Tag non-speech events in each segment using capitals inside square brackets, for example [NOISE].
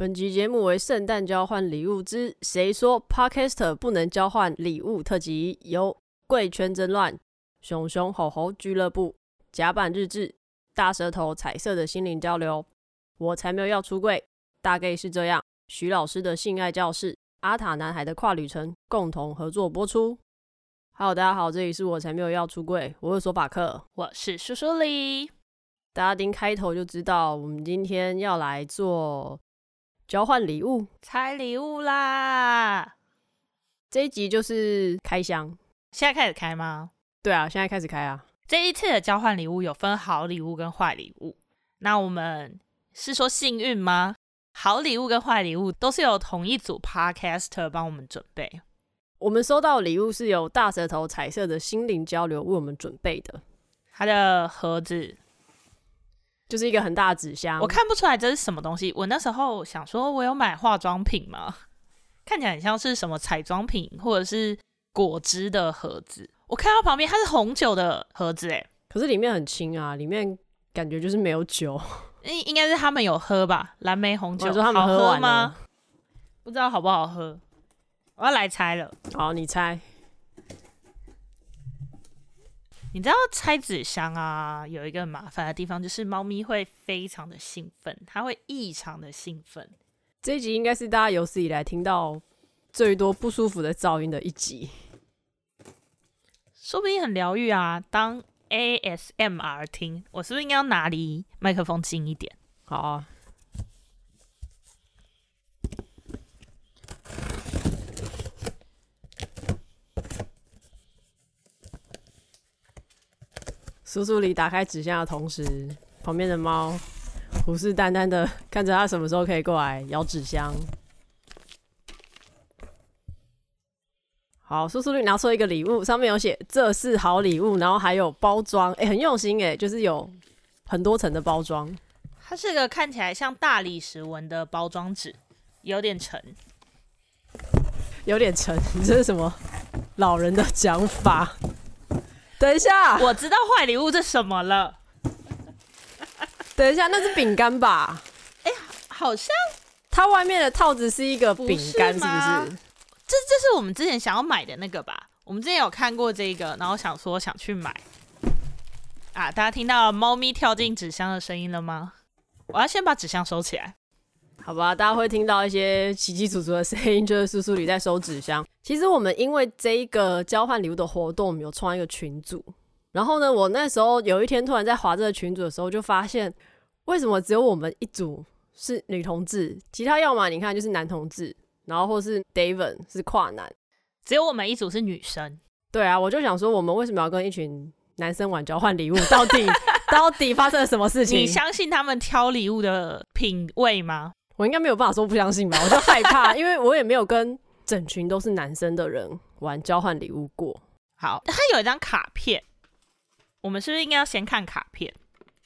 本集节目为圣诞交换礼物之“谁说 Podcaster 不能交换礼物”特辑，由贵圈真乱、熊熊吼吼俱乐部、甲板日志、大舌头彩色的心灵交流，我才没有要出柜，大概是这样。徐老师的性爱教室、阿塔男孩的跨旅程共同合作播出。Hello，大家好，这里是我才没有要出柜，我是索法克，我是苏苏里。大家听开头就知道，我们今天要来做。交换礼物，拆礼物啦！这一集就是开箱，现在开始开吗？对啊，现在开始开啊！这一次的交换礼物有分好礼物跟坏礼物。那我们是说幸运吗？好礼物跟坏礼物都是由同一组 Podcaster 帮我们准备。我们收到的礼物是由大舌头彩色的心灵交流为我们准备的，它的盒子。就是一个很大的纸箱，我看不出来这是什么东西。我那时候想说，我有买化妆品吗？看起来很像是什么彩妆品或者是果汁的盒子。我看到旁边它是红酒的盒子，哎，可是里面很轻啊，里面感觉就是没有酒。[LAUGHS] 应应该是他们有喝吧？蓝莓红酒，说他们喝完吗？不知道好不好喝。我要来猜了，好，你猜。你知道拆纸箱啊，有一个很麻烦的地方，就是猫咪会非常的兴奋，它会异常的兴奋。这一集应该是大家有史以来听到最多不舒服的噪音的一集，说不定很疗愈啊。当 ASMR 听，我是不是应该要拿离麦克风近一点？好啊。苏苏里打开纸箱的同时，旁边的猫虎视眈眈的看着他什么时候可以过来咬纸箱。好，苏苏里拿出一个礼物，上面有写“这是好礼物”，然后还有包装，哎、欸，很用心哎，就是有很多层的包装。它是个看起来像大理石纹的包装纸，有点沉，有点沉。你这是什么老人的讲法？等一下，我知道坏礼物是什么了。等一下，那是饼干吧？哎、欸，好像它外面的套子是一个饼干，是不是？这这是我们之前想要买的那个吧？我们之前有看过这个，然后想说想去买。啊，大家听到猫咪跳进纸箱的声音了吗？我要先把纸箱收起来。好吧，大家会听到一些奇奇楚楚的声音，就是叔叔里在收纸箱。其实我们因为这一个交换礼物的活动，我们有创一个群组。然后呢，我那时候有一天突然在划这个群组的时候，就发现为什么只有我们一组是女同志，其他要么你看就是男同志，然后或是 David 是跨男，只有我们一组是女生。对啊，我就想说，我们为什么要跟一群男生玩交换礼物？到底 [LAUGHS] 到底发生了什么事情？你相信他们挑礼物的品味吗？我应该没有办法说不相信吧，我就害怕，因为我也没有跟整群都是男生的人玩交换礼物过。好，他有一张卡片，我们是不是应该要先看卡片？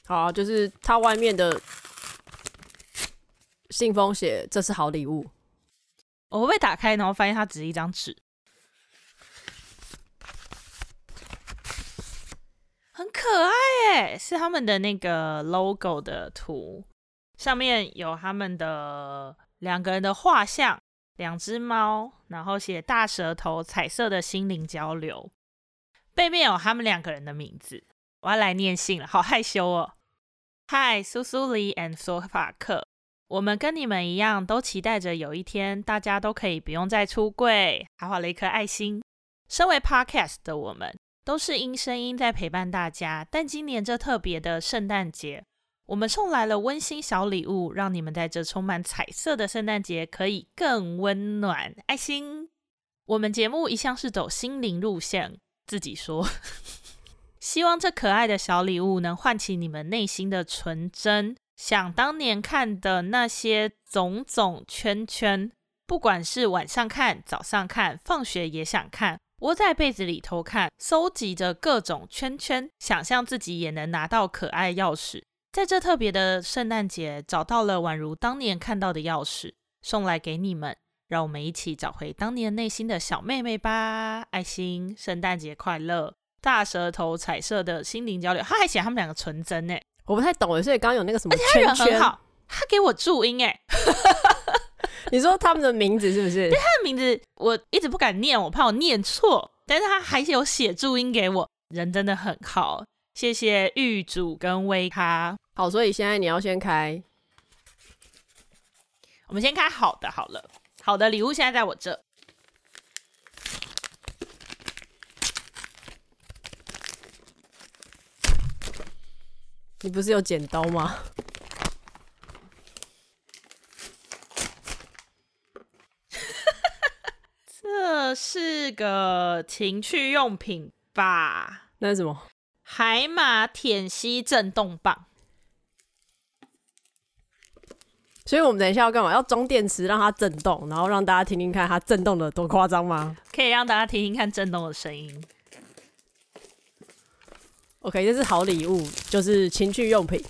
好啊，就是它外面的信封写这是好礼物。我会不会打开，然后发现它只是一张纸？很可爱耶，是他们的那个 logo 的图。上面有他们的两个人的画像，两只猫，然后写大舌头彩色的心灵交流，背面有他们两个人的名字。我要来念信了，好害羞哦。嗨，苏苏里 and 索法克，我们跟你们一样，都期待着有一天大家都可以不用再出柜，还画了一颗爱心。身为 Podcast 的我们，都是因声音在陪伴大家，但今年这特别的圣诞节。我们送来了温馨小礼物，让你们在这充满彩色的圣诞节可以更温暖。爱心，我们节目一向是走心灵路线，自己说，[LAUGHS] 希望这可爱的小礼物能唤起你们内心的纯真，想当年看的那些种种圈圈，不管是晚上看、早上看、放学也想看，窝在被子里偷看，搜集着各种圈圈，想象自己也能拿到可爱钥匙。在这特别的圣诞节，找到了宛如当年看到的钥匙，送来给你们。让我们一起找回当年内心的小妹妹吧！爱心，圣诞节快乐！大舌头彩色的心灵交流，他还写他们两个纯真呢。我不太懂，所以刚刚有那个什么圈圈，他很好，他给我注音哎，[LAUGHS] 你说他们的名字是不是？对，他的名字我一直不敢念，我怕我念错。但是他还有写注音给我，人真的很好。谢谢玉主跟威咖。好，所以现在你要先开，我们先开好的好了。好的礼物现在在我这。你不是有剪刀吗？[LAUGHS] 这是个情趣用品吧？那是什么？海马舔吸震动棒。所以我们等一下要干嘛？要装电池让它震动，然后让大家听听看它震动的多夸张吗？可以让大家听听看震动的声音。OK，这是好礼物，就是情趣用品。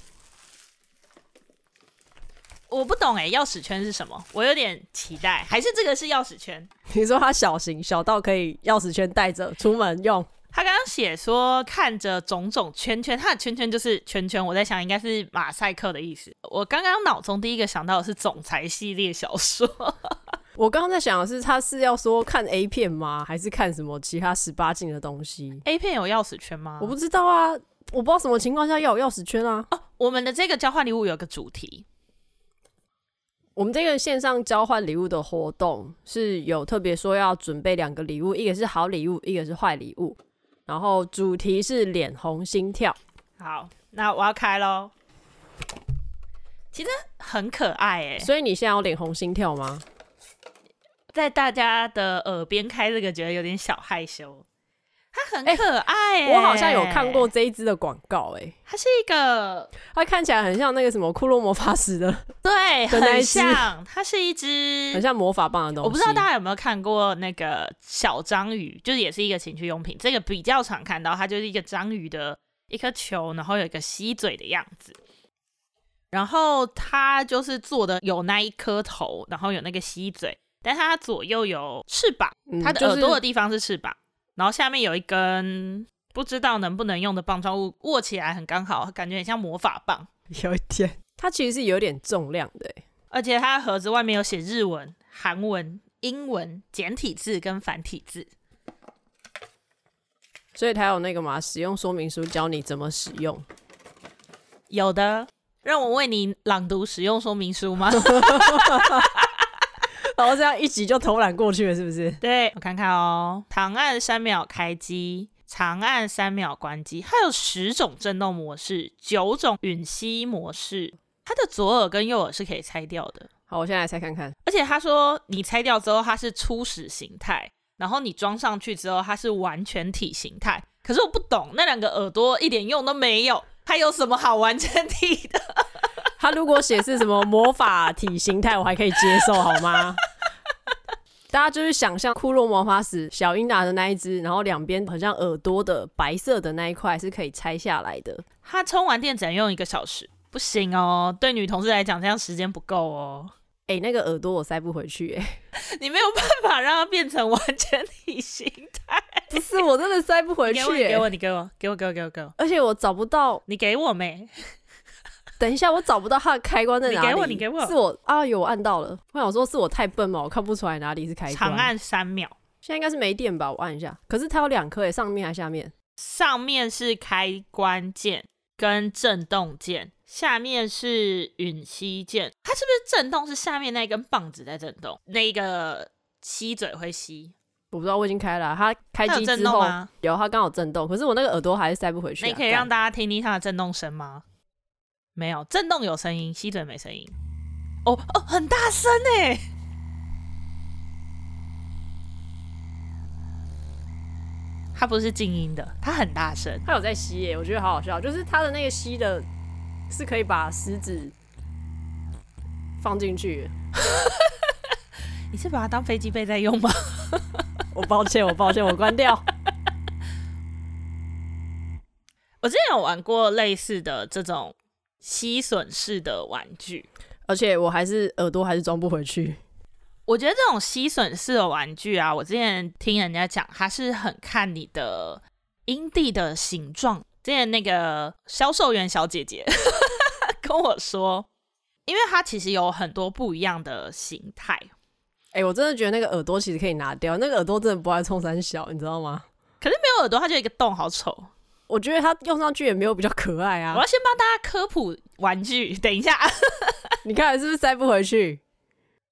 我不懂哎，钥匙圈是什么？我有点期待，还是这个是钥匙圈？你说它小型，小到可以钥匙圈带着出门用？他刚刚写说看着种种圈圈，他的圈圈就是圈圈。我在想应该是马赛克的意思。我刚刚脑中第一个想到的是总裁系列小说。[LAUGHS] 我刚刚在想的是，他是要说看 A 片吗？还是看什么其他十八禁的东西？A 片有钥匙圈吗？我不知道啊，我不知道什么情况下要有钥匙圈啊。哦，我们的这个交换礼物有个主题，我们这个线上交换礼物的活动是有特别说要准备两个礼物，一个是好礼物，一个是坏礼物。然后主题是脸红心跳。好，那我要开喽。其实很可爱诶，所以你现在有脸红心跳吗？在大家的耳边开这个，觉得有点小害羞。它很可爱，我好像有看过这一支的广告，哎，它是一个，它看起来很像那个什么骷髅魔法师的，[LAUGHS] 对，很像，它是一只很像魔法棒的东西。我不知道大家有没有看过那个小章鱼，就是也是一个情趣用品，这个比较常看到，它就是一个章鱼的一颗球，然后有一个吸嘴的样子，然后它就是做的有那一颗头，然后有那个吸嘴。但它左右有翅膀，它的耳朵的地方是翅膀，嗯就是、然后下面有一根不知道能不能用的棒状物，握起来很刚好，感觉很像魔法棒。[LAUGHS] 有一点，它其实是有点重量的，而且它的盒子外面有写日文、韩文、英文简体字跟繁体字，所以它有那个嘛，使用说明书教你怎么使用。有的，让我为你朗读使用说明书吗？[LAUGHS] 然后这样一集就偷懒过去了，是不是？对，我看看哦，长按三秒开机，长按三秒关机，它有十种震动模式，九种吮吸模式。它的左耳跟右耳是可以拆掉的。好，我现在来拆看看。而且他说你拆掉之后，它是初始形态，然后你装上去之后，它是完全体形态。可是我不懂，那两个耳朵一点用都没有，它有什么好完全体的？他如果写是什么魔法体形态，我还可以接受，好吗？[LAUGHS] 大家就是想象骷髅魔法使小英达的那一只，然后两边很像耳朵的白色的那一块是可以拆下来的。它充完电只能用一个小时，不行哦，对女同事来讲这样时间不够哦。哎、欸，那个耳朵我塞不回去，哎，[LAUGHS] 你没有办法让它变成完全体形态。不是，我真的塞不回去。给我，你给我，给我，给我，给我，给我。而且我找不到，你给我没？等一下，我找不到它的开关在哪里。你给我，你给我。是我啊，有我按到了。我想说是我太笨嘛，我看不出来哪里是开关。长按三秒。现在应该是没电吧？我按一下。可是它有两颗诶，上面还是下面？上面是开关键跟震动键，下面是吮吸键。它是不是震动？是下面那根棒子在震动？那个吸嘴会吸？我不知道，我已经开了。它开机之后有，它刚好震动。可是我那个耳朵还是塞不回去啊。你可以让大家听听它的震动声吗？没有震动，有声音，吸嘴没声音。哦哦，很大声哎！它不是静音的，它很大声，它有在吸耶，我觉得好好笑。就是它的那个吸的，是可以把食指放进去。[LAUGHS] 你是把它当飞机杯在用吗？[LAUGHS] 我抱歉，我抱歉，我关掉。我之前有玩过类似的这种。吸吮式的玩具，而且我还是耳朵还是装不回去。我觉得这种吸吮式的玩具啊，我之前听人家讲，它是很看你的阴蒂的形状。之前那个销售员小姐姐 [LAUGHS] 跟我说，因为它其实有很多不一样的形态。哎、欸，我真的觉得那个耳朵其实可以拿掉，那个耳朵真的不爱冲三小，你知道吗？可是没有耳朵，它就一个洞，好丑。我觉得它用上去也没有比较可爱啊。我要先帮大家科普玩具，[LAUGHS] 等一下，[LAUGHS] 你看是不是塞不回去？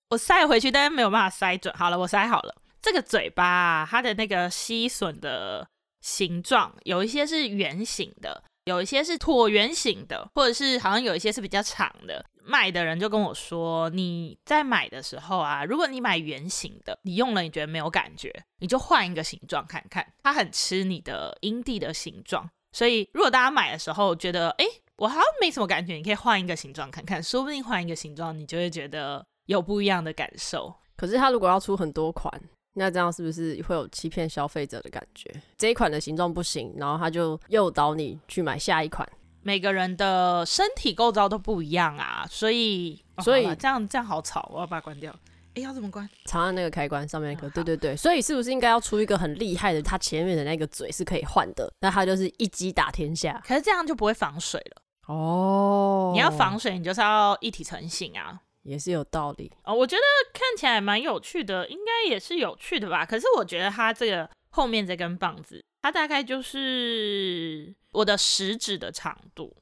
我塞回去，但是没有办法塞准。好了，我塞好了。这个嘴巴啊，它的那个吸吮的形状，有一些是圆形的，有一些是椭圆形的，或者是好像有一些是比较长的。卖的人就跟我说，你在买的时候啊，如果你买圆形的，你用了你觉得没有感觉，你就换一个形状看看。它很吃你的阴蒂的形状，所以如果大家买的时候觉得，哎，我好像没什么感觉，你可以换一个形状看看，说不定换一个形状，你就会觉得有不一样的感受。可是它如果要出很多款。那这样是不是会有欺骗消费者的感觉？这一款的形状不行，然后他就诱导你去买下一款。每个人的身体构造都不一样啊，所以所以、哦、这样这样好吵，我要把它关掉。哎，要怎么关？长按那个开关上面那个。对对对，所以是不是应该要出一个很厉害的？它前面的那个嘴是可以换的，那它就是一击打天下。可是这样就不会防水了哦。你要防水，你就是要一体成型啊。也是有道理哦，我觉得看起来蛮有趣的，应该也是有趣的吧。可是我觉得它这个后面这根棒子，它大概就是我的食指的长度，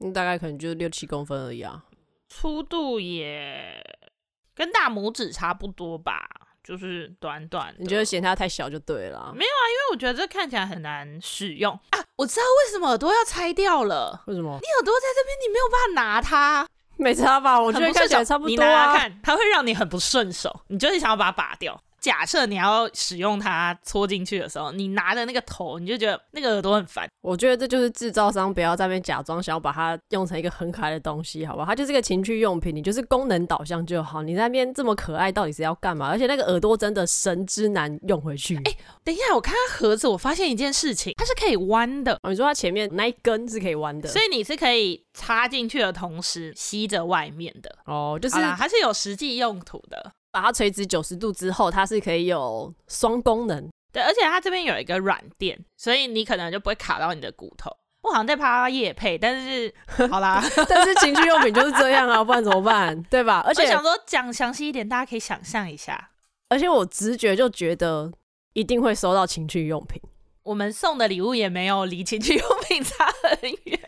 嗯，大概可能就六七公分而已啊。粗度也跟大拇指差不多吧，就是短短。你觉得嫌它太小就对了？没有啊，因为我觉得这看起来很难使用啊。我知道为什么耳朵要拆掉了。为什么？你耳朵在这边，你没有办法拿它。没差吧？我觉得看起来差不多啊。你拿拿看，它会让你很不顺手，你就是想要把它拔掉。假设你要使用它戳进去的时候，你拿着那个头，你就觉得那个耳朵很烦。我觉得这就是制造商不要在那边假装想要把它用成一个很可爱的东西，好不好？它就是个情趣用品，你就是功能导向就好。你在那边这么可爱，到底是要干嘛？而且那个耳朵真的神之难用回去。哎、欸，等一下，我看它盒子，我发现一件事情，它是可以弯的。哦，你说它前面那一根是可以弯的，所以你是可以插进去的同时吸着外面的。哦，就是它是有实际用途的。把它垂直九十度之后，它是可以有双功能。对，而且它这边有一个软垫，所以你可能就不会卡到你的骨头。我好像在怕夜配，但是 [LAUGHS] 好啦，[LAUGHS] 但是情趣用品就是这样啊，不然怎么办？对吧？而且我想说讲详细一点，大家可以想象一下。而且我直觉就觉得一定会收到情趣用品。我们送的礼物也没有离情趣用品差很远。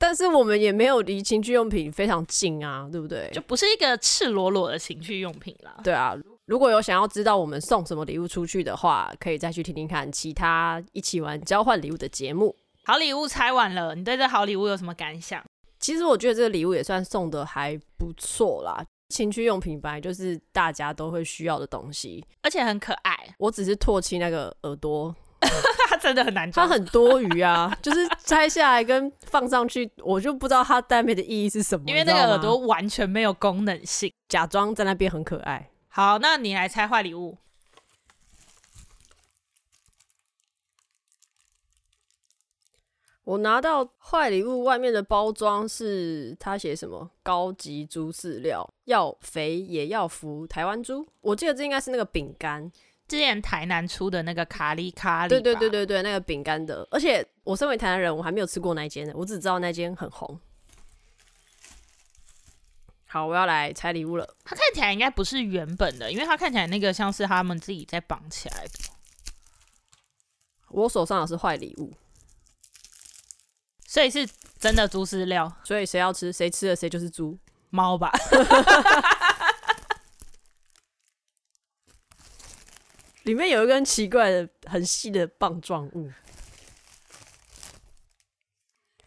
但是我们也没有离情趣用品非常近啊，对不对？就不是一个赤裸裸的情趣用品啦。对啊，如果有想要知道我们送什么礼物出去的话，可以再去听听看其他一起玩交换礼物的节目。好礼物拆完了，你对这好礼物有什么感想？其实我觉得这个礼物也算送的还不错啦。情趣用品本来就是大家都会需要的东西，而且很可爱。我只是唾弃那个耳朵。[LAUGHS] 它真的很难装，它很多余啊，[LAUGHS] 就是拆下来跟放上去，我就不知道它带来的意义是什么。因为那个耳朵完全没有功能性，假装在那边很可爱。好，那你来拆坏礼物。我拿到坏礼物外面的包装是它写什么？高级猪饲料，要肥也要福，台湾猪。我记得这应该是那个饼干。之前台南出的那个卡里卡里，对对对对对，那个饼干的，而且我身为台南人，我还没有吃过那间呢，我只知道那间很红。好，我要来拆礼物了。它看起来应该不是原本的，因为它看起来那个像是他们自己在绑起来的。我手上的是坏礼物，所以是真的猪饲料，所以谁要吃，谁吃了谁就是猪猫吧。[LAUGHS] 里面有一根奇怪的、很细的棒状物，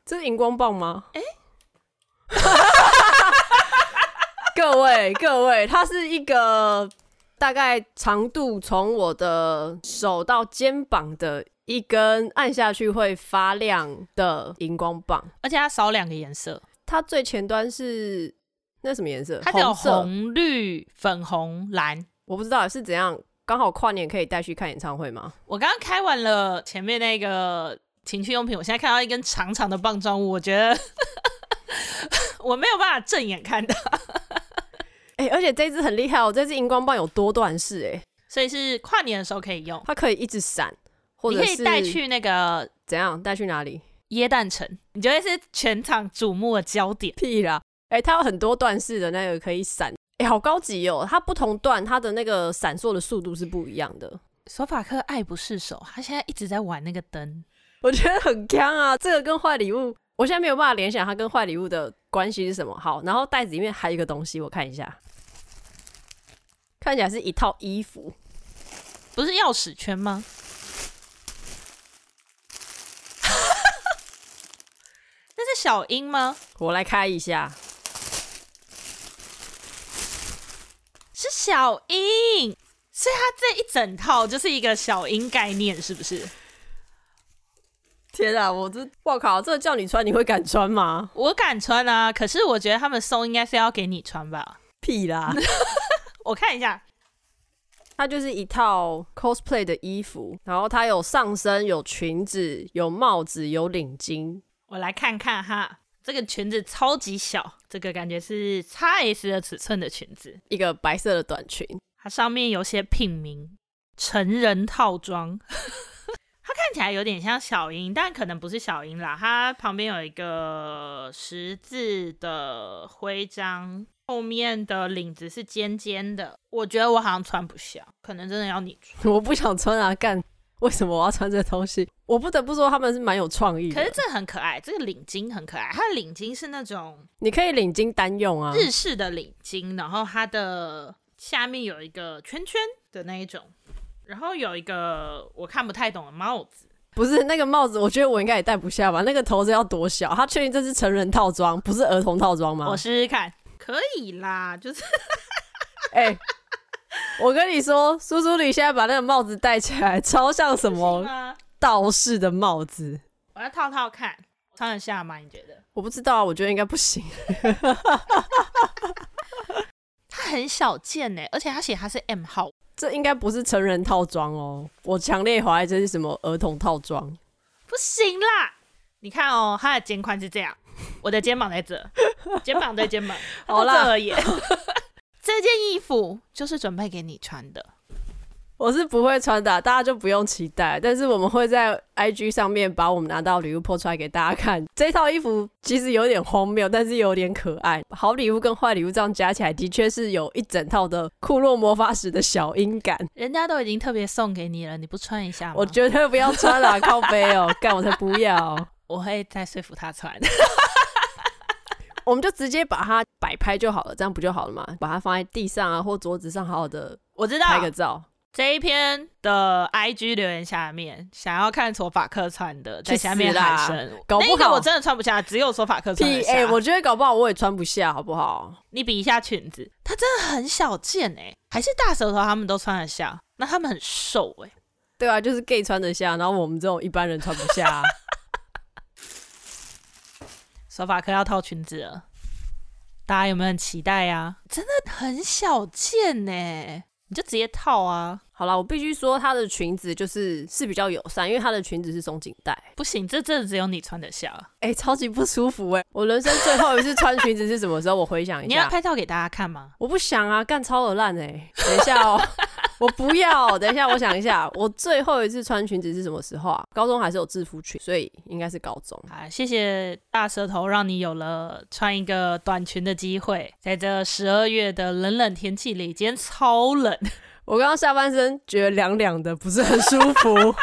这是荧光棒吗？哎、欸，[LAUGHS] 各位各位，它是一个大概长度从我的手到肩膀的一根，按下去会发亮的荧光棒，而且它少两个颜色，它最前端是那什么颜色？它有红、绿、粉红、蓝，我不知道是怎样。刚好跨年可以带去看演唱会吗？我刚刚开完了前面那个情趣用品，我现在看到一根长长的棒状物，我觉得 [LAUGHS] 我没有办法正眼看到。[LAUGHS] 哎、欸，而且这支很厉害哦，这支荧光棒有多段式哎，所以是跨年的时候可以用，它可以一直闪，或者是你可以带去那个怎样带去哪里？椰蛋城，你觉得是全场瞩目的焦点。屁啦！哎、欸，它有很多段式的那个可以闪，哎、欸，好高级哦！它不同段它的那个闪烁的速度是不一样的。索法克爱不释手，他现在一直在玩那个灯，我觉得很锵啊！这个跟坏礼物，我现在没有办法联想它跟坏礼物的关系是什么。好，然后袋子里面还有一个东西，我看一下，看起来是一套衣服，不是钥匙圈吗？[LAUGHS] 那是小樱吗？我来开一下，是小樱。所以它这一整套就是一个小樱概念，是不是？天啊，我这，我靠，这叫你穿，你会敢穿吗？我敢穿啊，可是我觉得他们送应该是要给你穿吧？屁啦！[LAUGHS] 我看一下，它就是一套 cosplay 的衣服，然后它有上身、有裙子、有帽子、有领巾。我来看看哈，这个裙子超级小，这个感觉是 XS 的尺寸的裙子，一个白色的短裙。它上面有些品名，成人套装，[LAUGHS] 它看起来有点像小樱，但可能不是小樱啦。它旁边有一个十字的徽章，后面的领子是尖尖的。我觉得我好像穿不下，可能真的要你穿。[LAUGHS] 我不想穿啊，干，为什么我要穿这东西？[LAUGHS] 我不得不说他们是蛮有创意的。可是这很可爱，这个领巾很可爱，它的领巾是那种你可以领巾单用啊，日式的领巾，然后它的。下面有一个圈圈的那一种，然后有一个我看不太懂的帽子，不是那个帽子，我觉得我应该也戴不下吧。那个头子要多小？他确定这是成人套装，不是儿童套装吗？我试试看，可以啦，就是，哎、欸，[LAUGHS] 我跟你说，苏苏里现在把那个帽子戴起来，超像什么道士的帽子。我要套套看，穿得下吗？你觉得？我不知道，我觉得应该不行。[LAUGHS] 很小件呢，而且他写他是 M 号，这应该不是成人套装哦。我强烈怀疑这是什么儿童套装，不行啦！你看哦，他的肩宽是这样，我的肩膀在这，肩膀对肩膀，[LAUGHS] 好啦而已。这件衣服就是准备给你穿的。我是不会穿的，啊，大家就不用期待。但是我们会在 IG 上面把我们拿到礼物 po 出来给大家看。这套衣服其实有点荒谬，但是有点可爱。好礼物跟坏礼物这样加起来，的确是有一整套的库洛魔法使的小音感。人家都已经特别送给你了，你不穿一下吗？我绝对不要穿啦，靠背哦，干我才不要！[LAUGHS] 我会再说服他穿。我们就直接把它摆拍就好了，这样不就好了吗？把它放在地上啊，或桌子上，好好的，我知道，拍个照。这一篇的 IG 留言下面，想要看索法克穿的，在下面喊声。搞不好我真的穿不下，只有索法克穿得下。哎、欸，我觉得搞不好我也穿不下，好不好？你比一下裙子，它真的很小件哎，还是大舌头他们都穿得下，那他们很瘦哎。对啊，就是 gay 穿得下，然后我们这种一般人穿不下、啊。索法克要套裙子了，大家有没有很期待呀、啊？真的很小件呢。你就直接套啊！好啦，我必须说，她的裙子就是是比较友善，因为她的裙子是松紧带。不行，这真的只有你穿得下。哎、欸，超级不舒服哎、欸！我人生最后一次穿裙子是什么时候？我回想一下。你要拍照给大家看吗？我不想啊，干超恶烂哎！等一下哦、[LAUGHS] [LAUGHS] [LAUGHS] 喔。我不要，等一下，我想一下，我最后一次穿裙子是什么时候啊？高中还是有制服裙，所以应该是高中。啊，谢谢大舌头，让你有了穿一个短裙的机会。在这十二月的冷冷天气里，今天超冷，[LAUGHS] 我刚刚下半身觉得凉凉的，不是很舒服。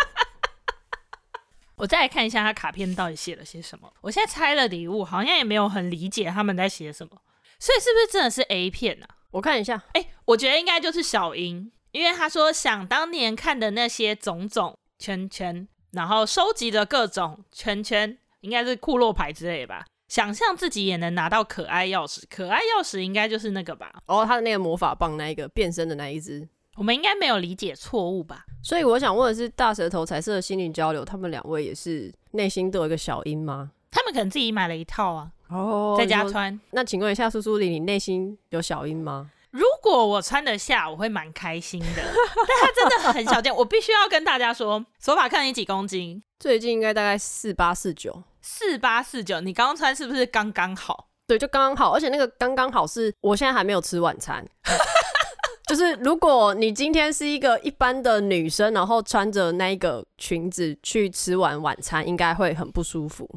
[LAUGHS] 我再来看一下他卡片到底写了些什么。我现在拆了礼物，好像也没有很理解他们在写什么，所以是不是真的是 A 片啊？我看一下，哎、欸，我觉得应该就是小樱。因为他说想当年看的那些种种圈圈，然后收集的各种圈圈，应该是库洛牌之类吧。想象自己也能拿到可爱钥匙，可爱钥匙应该就是那个吧？哦，他的那个魔法棒，那一个变身的那一只，我们应该没有理解错误吧？所以我想问的是，大舌头彩色的心灵交流，他们两位也是内心都有一个小樱吗？他们可能自己买了一套啊，哦，在家穿。那请问一下，苏苏里，你内心有小樱吗？如果我穿得下，我会蛮开心的。[LAUGHS] 但它真的很小件，[LAUGHS] 我必须要跟大家说，索法克你几公斤？最近应该大概四八四九，四八四九。你刚刚穿是不是刚刚好？对，就刚刚好。而且那个刚刚好是，我现在还没有吃晚餐。[LAUGHS] 就是如果你今天是一个一般的女生，然后穿着那个裙子去吃完晚餐，应该会很不舒服。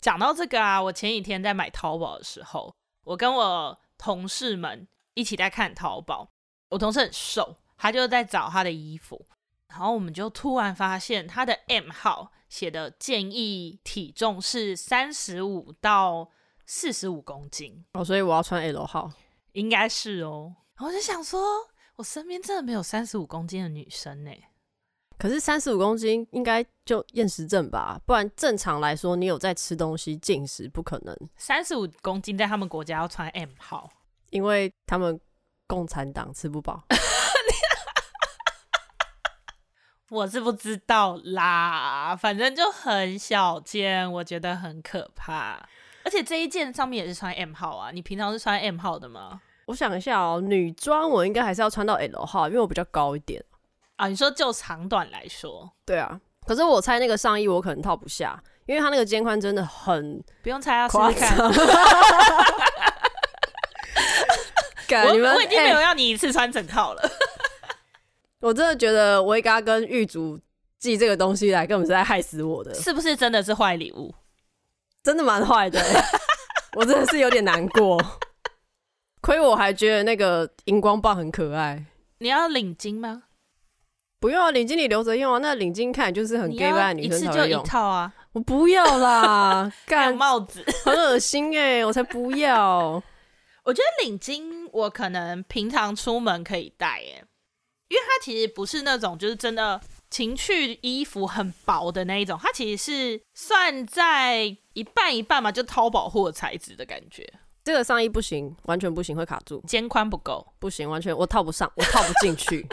讲到这个啊，我前几天在买淘宝的时候。我跟我同事们一起在看淘宝，我同事很瘦，他就在找他的衣服，然后我们就突然发现他的 M 号写的建议体重是三十五到四十五公斤哦，所以我要穿 L 号，应该是哦。我就想说，我身边真的没有三十五公斤的女生呢。可是三十五公斤应该就厌食症吧？不然正常来说，你有在吃东西进食，不可能。三十五公斤在他们国家要穿 M 号，因为他们共产党吃不饱。[LAUGHS] 我是不知道啦，反正就很小件，我觉得很可怕。而且这一件上面也是穿 M 号啊，你平常是穿 M 号的吗？我想一下哦，女装我应该还是要穿到 L 号，因为我比较高一点。啊，你说就长短来说，对啊。可是我猜那个上衣我可能套不下，因为它那个肩宽真的很不用猜啊，试试看。[LAUGHS] 我我已经没有要你一次穿整套了。[LAUGHS] 我真的觉得维嘎跟玉竹寄这个东西来，根本是在害死我的。是不是真的是坏礼物？真的蛮坏的，[LAUGHS] 我真的是有点难过。亏我还觉得那个荧光棒很可爱。你要领巾吗？不用啊，领巾你留着用啊。那领巾看来就是很 gay 的女生就一套啊！我不要啦，[LAUGHS] 干帽子很恶心哎、欸，我才不要。我觉得领巾我可能平常出门可以戴耶，因为它其实不是那种就是真的情趣衣服很薄的那一种，它其实是算在一半一半嘛，就淘宝货材质的感觉。这个上衣不行，完全不行，会卡住，肩宽不够，不行，完全我套不上，我套不进去。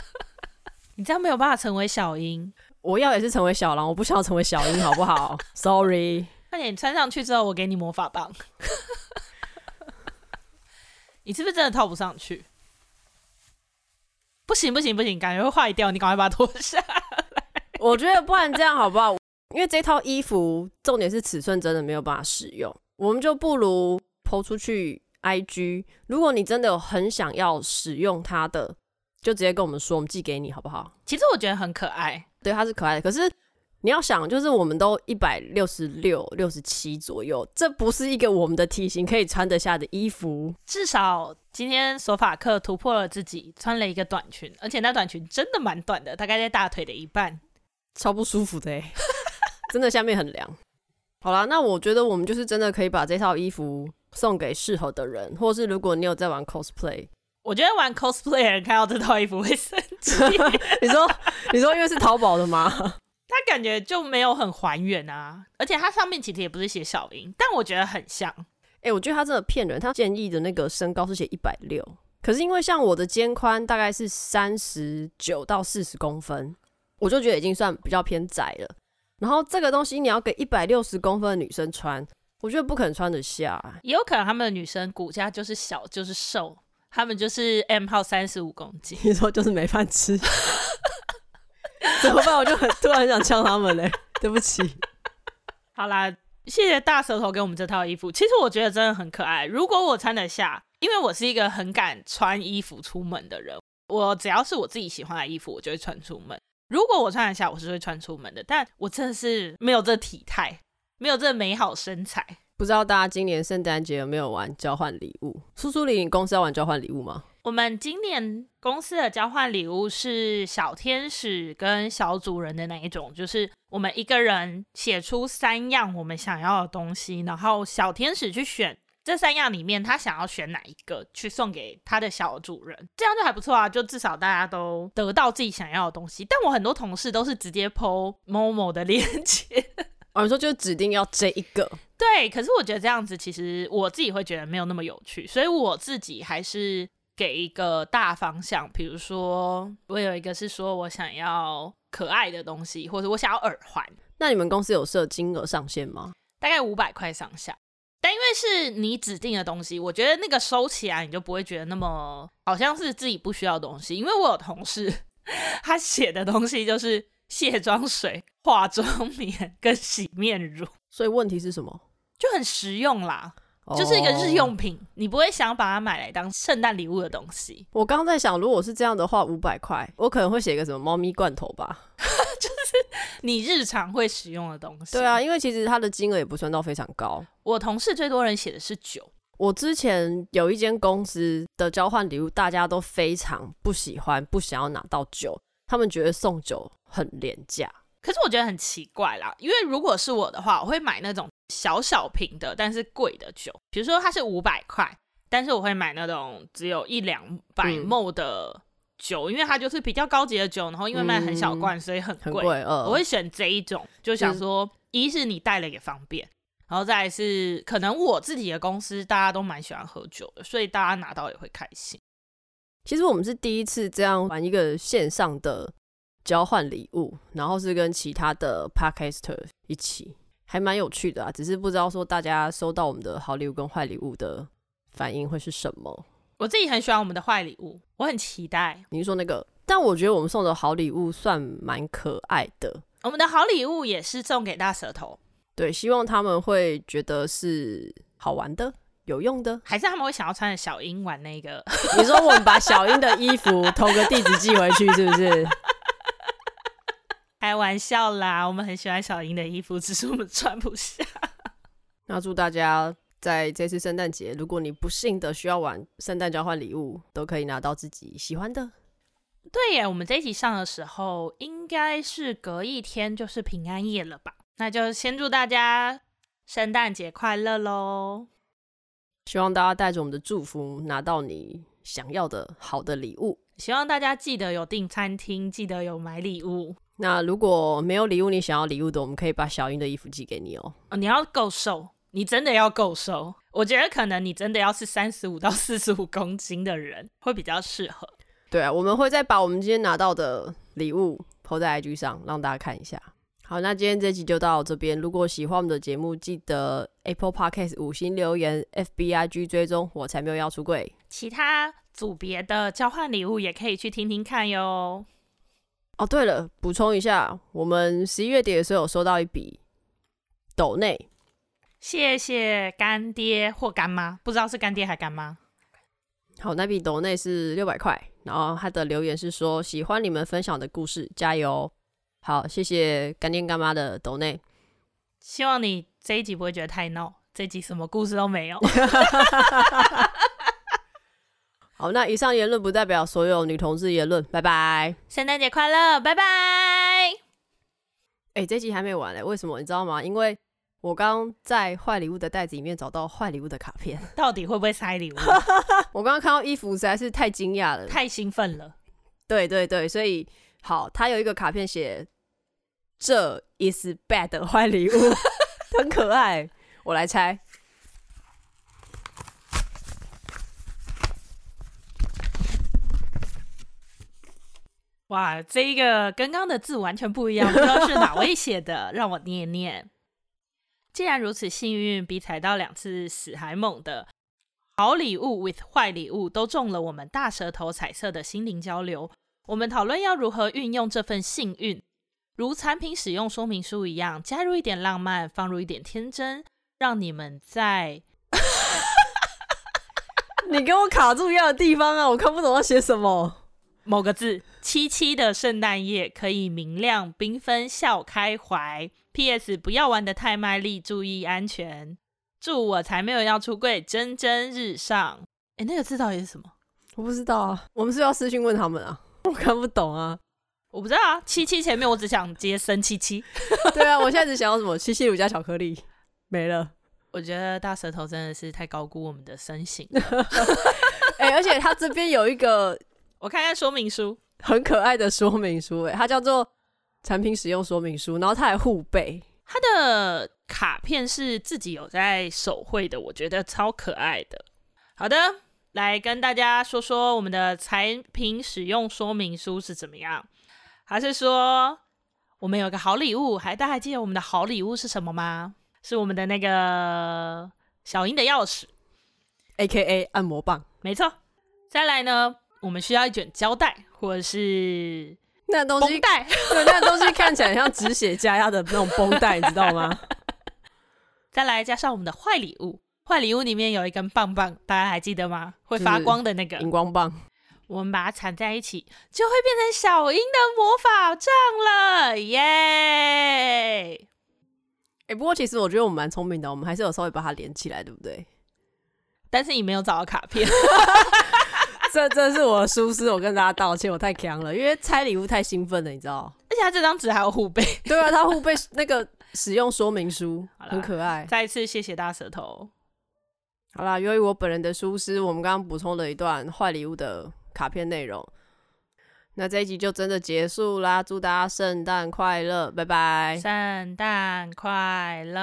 [LAUGHS] 你这样没有办法成为小樱，我要也是成为小狼，我不想要成为小樱，好不好？[LAUGHS] Sorry。快点穿上去之后，我给你魔法棒。你是不是真的套不上去？不行不行不行，感觉会坏掉，你赶快把它脱下来。[LAUGHS] 我觉得不然这样好不好？因为这套衣服重点是尺寸真的没有办法使用，我们就不如 po 出去 IG。如果你真的有很想要使用它的。就直接跟我们说，我们寄给你好不好？其实我觉得很可爱，对，它是可爱的。可是你要想，就是我们都一百六十六、六十七左右，这不是一个我们的体型可以穿得下的衣服。至少今天索法克突破了自己，穿了一个短裙，而且那短裙真的蛮短的，大概在大腿的一半，超不舒服的哎，[LAUGHS] 真的下面很凉。好啦，那我觉得我们就是真的可以把这套衣服送给适合的人，或是如果你有在玩 cosplay。我觉得玩 cosplay 的人看到这套衣服会生气。[LAUGHS] 你说，你说因为是淘宝的吗？它感觉就没有很还原啊，而且它上面其实也不是写小樱，但我觉得很像。哎、欸，我觉得他真的骗人，他建议的那个身高是写一百六，可是因为像我的肩宽大概是三十九到四十公分，我就觉得已经算比较偏窄了。然后这个东西你要给一百六十公分的女生穿，我觉得不可能穿得下。也有可能他们的女生骨架就是小，就是瘦。他们就是 M 号三十五公斤，你说就是没饭吃，[LAUGHS] [LAUGHS] 怎么办？我就很突然很想呛他们嘞，[LAUGHS] 对不起。好啦，谢谢大舌头给我们这套衣服，其实我觉得真的很可爱。如果我穿得下，因为我是一个很敢穿衣服出门的人，我只要是我自己喜欢的衣服，我就会穿出门。如果我穿得下，我是会穿出门的。但我真的是没有这体态，没有这美好身材。不知道大家今年圣诞节有没有玩交换礼物？苏苏里，你公司要玩交换礼物吗？我们今年公司的交换礼物是小天使跟小主人的那一种，就是我们一个人写出三样我们想要的东西，然后小天使去选这三样里面他想要选哪一个去送给他的小主人，这样就还不错啊，就至少大家都得到自己想要的东西。但我很多同事都是直接 po [LAUGHS] Momo 的链接。我、哦、说就指定要这一个，对。可是我觉得这样子其实我自己会觉得没有那么有趣，所以我自己还是给一个大方向。比如说，我有一个是说我想要可爱的东西，或者我想要耳环。那你们公司有设金额上限吗？大概五百块上下。但因为是你指定的东西，我觉得那个收起来你就不会觉得那么好像是自己不需要的东西。因为我有同事，他写的东西就是。卸妆水、化妆棉跟洗面乳，所以问题是什么？就很实用啦，oh. 就是一个日用品，你不会想把它买来当圣诞礼物的东西。[LAUGHS] 我刚刚在想，如果是这样的话，五百块，我可能会写一个什么猫咪罐头吧，[LAUGHS] 就是你日常会使用的东西。对啊，因为其实它的金额也不算到非常高。我同事最多人写的是酒，我之前有一间公司的交换礼物，大家都非常不喜欢，不想要拿到酒，他们觉得送酒很廉价。可是我觉得很奇怪啦，因为如果是我的话，我会买那种小小瓶的，但是贵的酒，比如说它是五百块，但是我会买那种只有一两百 ml 的酒，嗯，因为它就是比较高级的酒，然后因为卖很小罐，嗯，所以很贵。很贵，呃，我会选这一种，就想说，嗯，一是你带了也方便。然后再来是，可能我自己的公司大家都蛮喜欢喝酒的，所以大家拿到也会开心。其实我们是第一次这样玩一个线上的交换礼物，然后是跟其他的 Podcaster 一起，还蛮有趣的啊。只是不知道说大家收到我们的好礼物跟坏礼物的反应会是什么。我自己很喜欢我们的坏礼物，我很期待。你说那个，但我觉得我们送的好礼物算蛮可爱的。我们的好礼物也是送给大舌头。对，希望他们会觉得是好玩的、有用的，还是他们会想要穿着小英玩那个？你说我们把小英的衣服投个地址寄回去，是不是？开玩笑啦，我们很喜欢小英的衣服，只是我们穿不下。[LAUGHS] 那祝大家在这次圣诞节，如果你不幸的需要玩圣诞交换礼物，都可以拿到自己喜欢的。对耶，我们这一集上的时候，应该是隔一天就是平安夜了吧？那就先祝大家圣诞节快乐喽！希望大家带着我们的祝福，拿到你想要的好的礼物。希望大家记得有订餐厅，记得有买礼物。那如果没有礼物，你想要礼物的，我们可以把小英的衣服寄给你哦。哦，你要够瘦，你真的要够瘦。我觉得可能你真的要是三十五到四十五公斤的人会比较适合。对啊，我们会再把我们今天拿到的礼物 po 在 IG 上，让大家看一下。好，那今天这集就到这边。如果喜欢我们的节目，记得 Apple Podcast 五星留言，FBIG 追踪，我才没有要出柜。其他组别的交换礼物也可以去听听看哟。哦，对了，补充一下，我们十一月底的时候有收到一笔抖内，谢谢干爹或干妈，不知道是干爹还干妈。好，那笔抖内是六百块，然后他的留言是说喜欢你们分享的故事，加油。好，谢谢干爹干妈的抖内。希望你这一集不会觉得太闹，这一集什么故事都没有。[LAUGHS] 好，那以上言论不代表所有女同志言论。拜拜，圣诞节快乐，拜拜。哎、欸，这集还没完嘞，为什么？你知道吗？因为我刚在坏礼物的袋子里面找到坏礼物的卡片，[LAUGHS] 到底会不会塞礼物？[LAUGHS] 我刚刚看到衣服实在是太惊讶了，太兴奋了。对对对，所以好，他有一个卡片写。这 is bad 的坏礼物，[LAUGHS] 很可爱。我来猜。哇，这一个跟刚刚的字完全不一样，不知道是哪位写的，[LAUGHS] 让我念念。既然如此幸运，比踩到两次死还猛的好礼物 with 坏礼物都中了，我们大舌头彩色的心灵交流。我们讨论要如何运用这份幸运。如产品使用说明书一样，加入一点浪漫，放入一点天真，让你们在…… [LAUGHS] [LAUGHS] 你给我卡住一样的地方啊！我看不懂要写什么。某个字，七七的圣诞夜可以明亮缤纷，笑开怀。P.S. 不要玩的太卖力，注意安全。祝我才没有要出柜，蒸蒸日上。哎，那个字到底是什么？我不知道啊。我们是要私信问他们啊？[LAUGHS] 我看不懂啊。我不知道啊，七七前面我只想接生七七。[LAUGHS] 对啊，我现在只想要什么七七乳加巧克力，没了。我觉得大舌头真的是太高估我们的身形。哎、欸，而且它这边有一个，我看看说明书，很可爱的说明书，哎，它叫做产品使用说明书，然后它还护背。它的卡片是自己有在手绘的，我觉得超可爱的。好的，来跟大家说说我们的产品使用说明书是怎么样。还是说我们有个好礼物？还大家还记得我们的好礼物是什么吗？是我们的那个小英的钥匙，A.K.A. 按摩棒。没错。再来呢，我们需要一卷胶带，或者是那东西绷带。[LAUGHS] 对，那东西看起来像止血加压的那种绷带，你知道吗？[LAUGHS] 再来加上我们的坏礼物，坏礼物里面有一根棒棒，大家还记得吗？会发光的那个荧光棒。我们把它缠在一起，就会变成小英的魔法杖了，耶！哎，不过其实我觉得我们蛮聪明的，我们还是有稍微把它连起来，对不对？但是你没有找到卡片。[LAUGHS] 这这是我的疏失，我跟大家道歉，我太强了，因为拆礼物太兴奋了，你知道？而且他这张纸还有护背，对啊，他护背那个使用说明书 [LAUGHS] 很可爱。再一次谢谢大舌头。好啦，由于我本人的疏失，我们刚刚补充了一段坏礼物的卡片内容。那这一集就真的结束啦，祝大家圣诞快乐，拜拜！圣诞快乐。